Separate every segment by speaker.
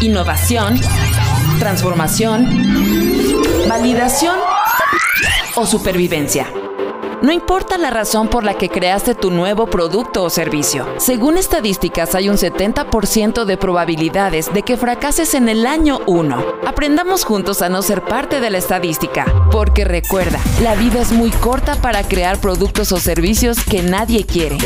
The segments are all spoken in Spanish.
Speaker 1: innovación, transformación, validación o supervivencia. No importa la razón por la que creaste tu nuevo producto o servicio. Según estadísticas, hay un 70% de probabilidades de que fracases en el año 1. Aprendamos juntos a no ser parte de la estadística, porque recuerda, la vida es muy corta para crear productos o servicios que nadie quiere.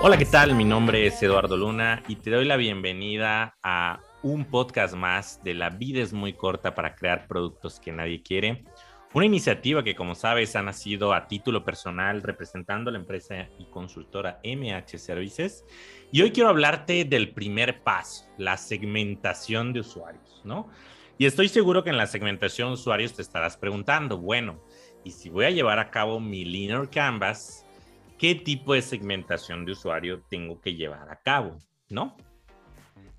Speaker 2: Hola, ¿qué tal? Mi nombre es Eduardo Luna y te doy la bienvenida a un podcast más de La vida es muy corta para crear productos que nadie quiere. Una iniciativa que, como sabes, ha nacido a título personal representando la empresa y consultora MH Services. Y hoy quiero hablarte del primer paso, la segmentación de usuarios, ¿no? Y estoy seguro que en la segmentación de usuarios te estarás preguntando, bueno, ¿y si voy a llevar a cabo mi Linear Canvas? Qué tipo de segmentación de usuario tengo que llevar a cabo, ¿no?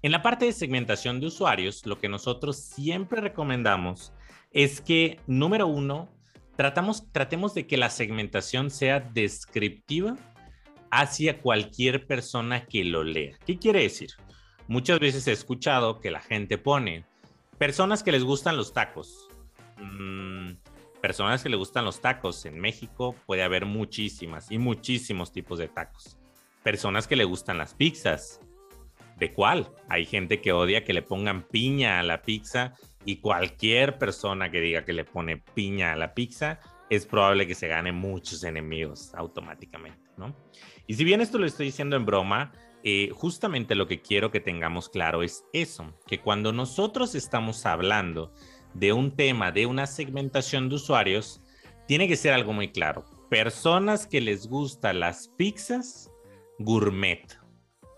Speaker 2: En la parte de segmentación de usuarios, lo que nosotros siempre recomendamos es que, número uno, tratamos, tratemos de que la segmentación sea descriptiva hacia cualquier persona que lo lea. ¿Qué quiere decir? Muchas veces he escuchado que la gente pone personas que les gustan los tacos. Mm, personas que le gustan los tacos. En México puede haber muchísimas y muchísimos tipos de tacos. Personas que le gustan las pizzas. ¿De cuál? Hay gente que odia que le pongan piña a la pizza y cualquier persona que diga que le pone piña a la pizza es probable que se gane muchos enemigos automáticamente, ¿no? Y si bien esto lo estoy diciendo en broma, eh, justamente lo que quiero que tengamos claro es eso, que cuando nosotros estamos hablando de un tema, de una segmentación de usuarios, tiene que ser algo muy claro. Personas que les gustan las pizzas gourmet,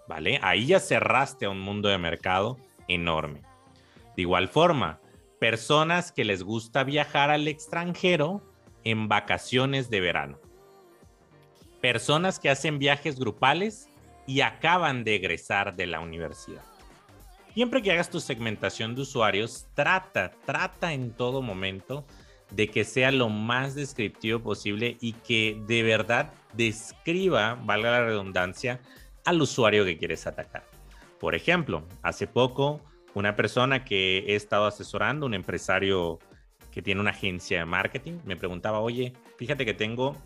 Speaker 2: ¿vale? Ahí ya cerraste a un mundo de mercado enorme. De igual forma, personas que les gusta viajar al extranjero en vacaciones de verano. Personas que hacen viajes grupales y acaban de egresar de la universidad. Siempre que hagas tu segmentación de usuarios, trata, trata en todo momento de que sea lo más descriptivo posible y que de verdad describa, valga la redundancia, al usuario que quieres atacar. Por ejemplo, hace poco una persona que he estado asesorando, un empresario que tiene una agencia de marketing, me preguntaba, oye, fíjate que tengo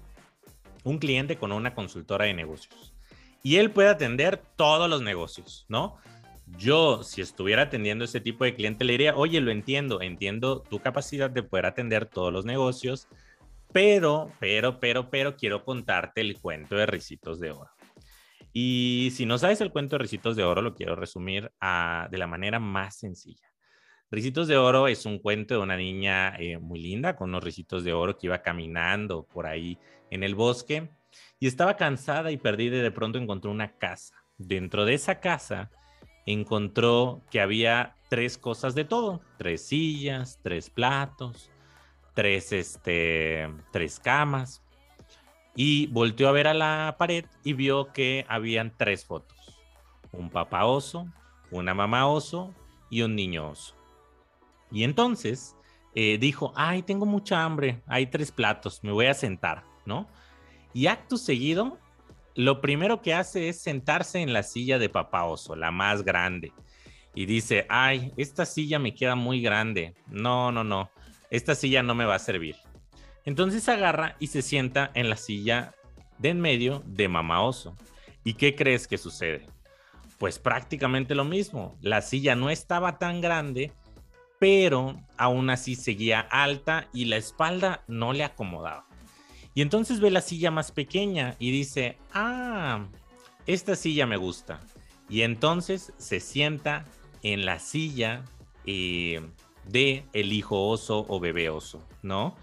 Speaker 2: un cliente con una consultora de negocios y él puede atender todos los negocios, ¿no? Yo, si estuviera atendiendo ese tipo de cliente, le diría, oye, lo entiendo, entiendo tu capacidad de poder atender todos los negocios, pero, pero, pero, pero quiero contarte el cuento de Ricitos de Oro. Y si no sabes el cuento de Ricitos de Oro, lo quiero resumir de la manera más sencilla. Ricitos de Oro es un cuento de una niña eh, muy linda con unos ricitos de oro que iba caminando por ahí en el bosque y estaba cansada y perdida y de pronto encontró una casa. Dentro de esa casa encontró que había tres cosas de todo, tres sillas, tres platos, tres, este, tres camas. Y volteó a ver a la pared y vio que habían tres fotos. Un papá oso, una mamá oso y un niño oso. Y entonces eh, dijo, ay, tengo mucha hambre, hay tres platos, me voy a sentar, ¿no? Y acto seguido lo primero que hace es sentarse en la silla de papá oso, la más grande. Y dice, ay, esta silla me queda muy grande. No, no, no, esta silla no me va a servir. Entonces agarra y se sienta en la silla de en medio de mamá oso. ¿Y qué crees que sucede? Pues prácticamente lo mismo. La silla no estaba tan grande, pero aún así seguía alta y la espalda no le acomodaba. Y entonces ve la silla más pequeña y dice, ah, esta silla me gusta. Y entonces se sienta en la silla eh, de el hijo oso o bebé oso, ¿no?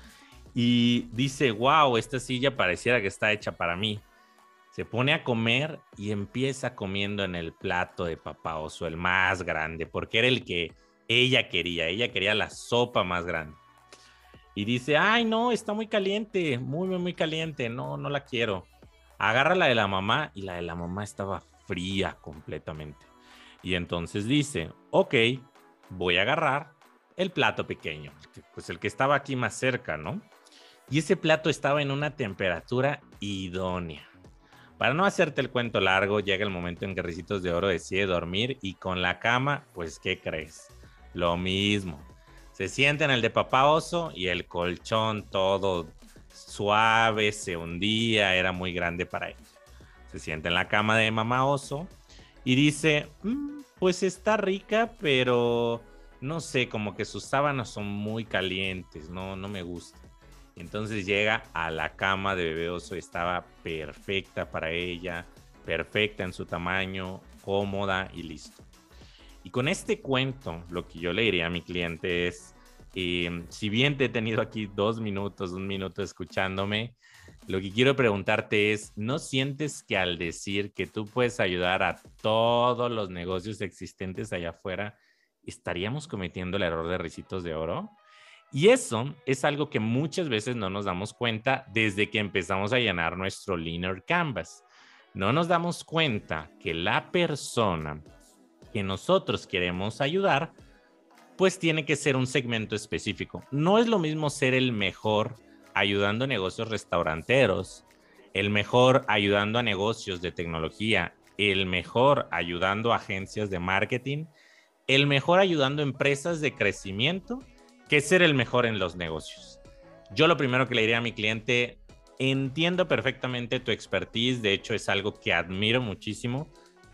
Speaker 2: Y dice, wow, esta silla pareciera que está hecha para mí. Se pone a comer y empieza comiendo en el plato de papá oso, el más grande, porque era el que ella quería. Ella quería la sopa más grande y dice, ay, no, está muy caliente, muy, muy, muy caliente, no, no la quiero. Agarra la de la mamá y la de la mamá estaba fría completamente. Y entonces dice, ok, voy a agarrar el plato pequeño, pues el que estaba aquí más cerca, ¿no? Y ese plato estaba en una temperatura idónea. Para no hacerte el cuento largo, llega el momento en que Ricitos de Oro decide dormir y con la cama, pues, ¿qué crees? Lo mismo. Se sienta en el de papá oso y el colchón todo suave, se hundía, era muy grande para él. Se sienta en la cama de mamá oso y dice, mm, pues está rica, pero no sé, como que sus sábanas son muy calientes, no, no me gusta. Entonces llega a la cama de bebé oso, estaba perfecta para ella, perfecta en su tamaño, cómoda y listo. Y con este cuento, lo que yo le diría a mi cliente es, em, si bien te he tenido aquí dos minutos, un minuto escuchándome, lo que quiero preguntarte es, ¿no sientes que al decir que tú puedes ayudar a todos los negocios existentes allá afuera, estaríamos cometiendo el error de risitos de oro? Y eso es algo que muchas veces no nos damos cuenta desde que empezamos a llenar nuestro Linear Canvas. No nos damos cuenta que la persona que nosotros queremos ayudar, pues tiene que ser un segmento específico. No es lo mismo ser el mejor ayudando a negocios restauranteros, el mejor ayudando a negocios de tecnología, el mejor ayudando a agencias de marketing, el mejor ayudando a empresas de crecimiento que ser el mejor en los negocios. Yo lo primero que le diría a mi cliente, entiendo perfectamente tu expertise, de hecho es algo que admiro muchísimo,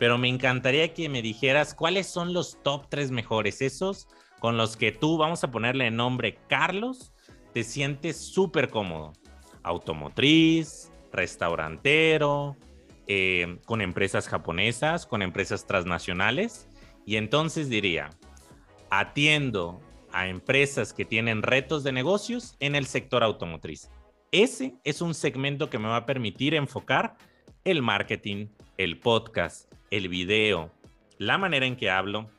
Speaker 2: pero me encantaría que me dijeras cuáles son los top tres mejores, esos con los que tú, vamos a ponerle nombre Carlos, te sientes súper cómodo. Automotriz, restaurantero, eh, con empresas japonesas, con empresas transnacionales. Y entonces diría, atiendo a empresas que tienen retos de negocios en el sector automotriz. Ese es un segmento que me va a permitir enfocar el marketing, el podcast, el video, la manera en que hablo.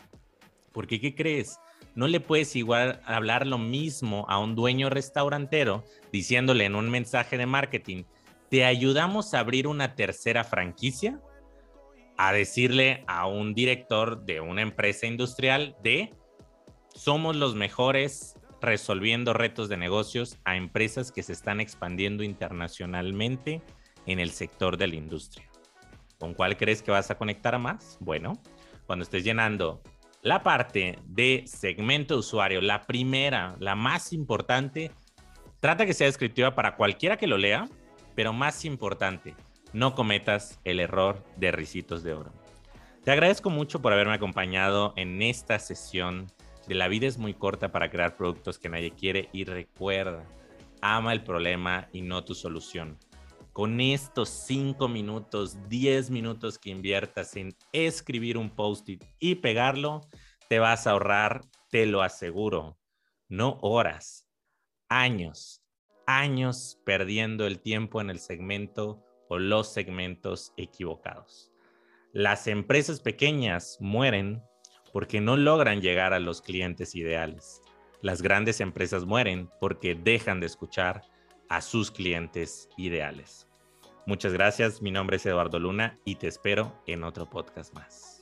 Speaker 2: Porque, ¿qué crees? No le puedes igual hablar lo mismo a un dueño restaurantero diciéndole en un mensaje de marketing, te ayudamos a abrir una tercera franquicia, a decirle a un director de una empresa industrial de somos los mejores resolviendo retos de negocios a empresas que se están expandiendo internacionalmente en el sector de la industria. ¿Con cuál crees que vas a conectar más? Bueno, cuando estés llenando la parte de segmento usuario, la primera, la más importante, trata que sea descriptiva para cualquiera que lo lea, pero más importante, no cometas el error de risitos de oro. Te agradezco mucho por haberme acompañado en esta sesión de la vida es muy corta para crear productos que nadie quiere y recuerda, ama el problema y no tu solución. Con estos 5 minutos, 10 minutos que inviertas en escribir un post-it y pegarlo, te vas a ahorrar, te lo aseguro, no horas, años, años perdiendo el tiempo en el segmento o los segmentos equivocados. Las empresas pequeñas mueren porque no logran llegar a los clientes ideales. Las grandes empresas mueren porque dejan de escuchar a sus clientes ideales. Muchas gracias, mi nombre es Eduardo Luna y te espero en otro podcast más.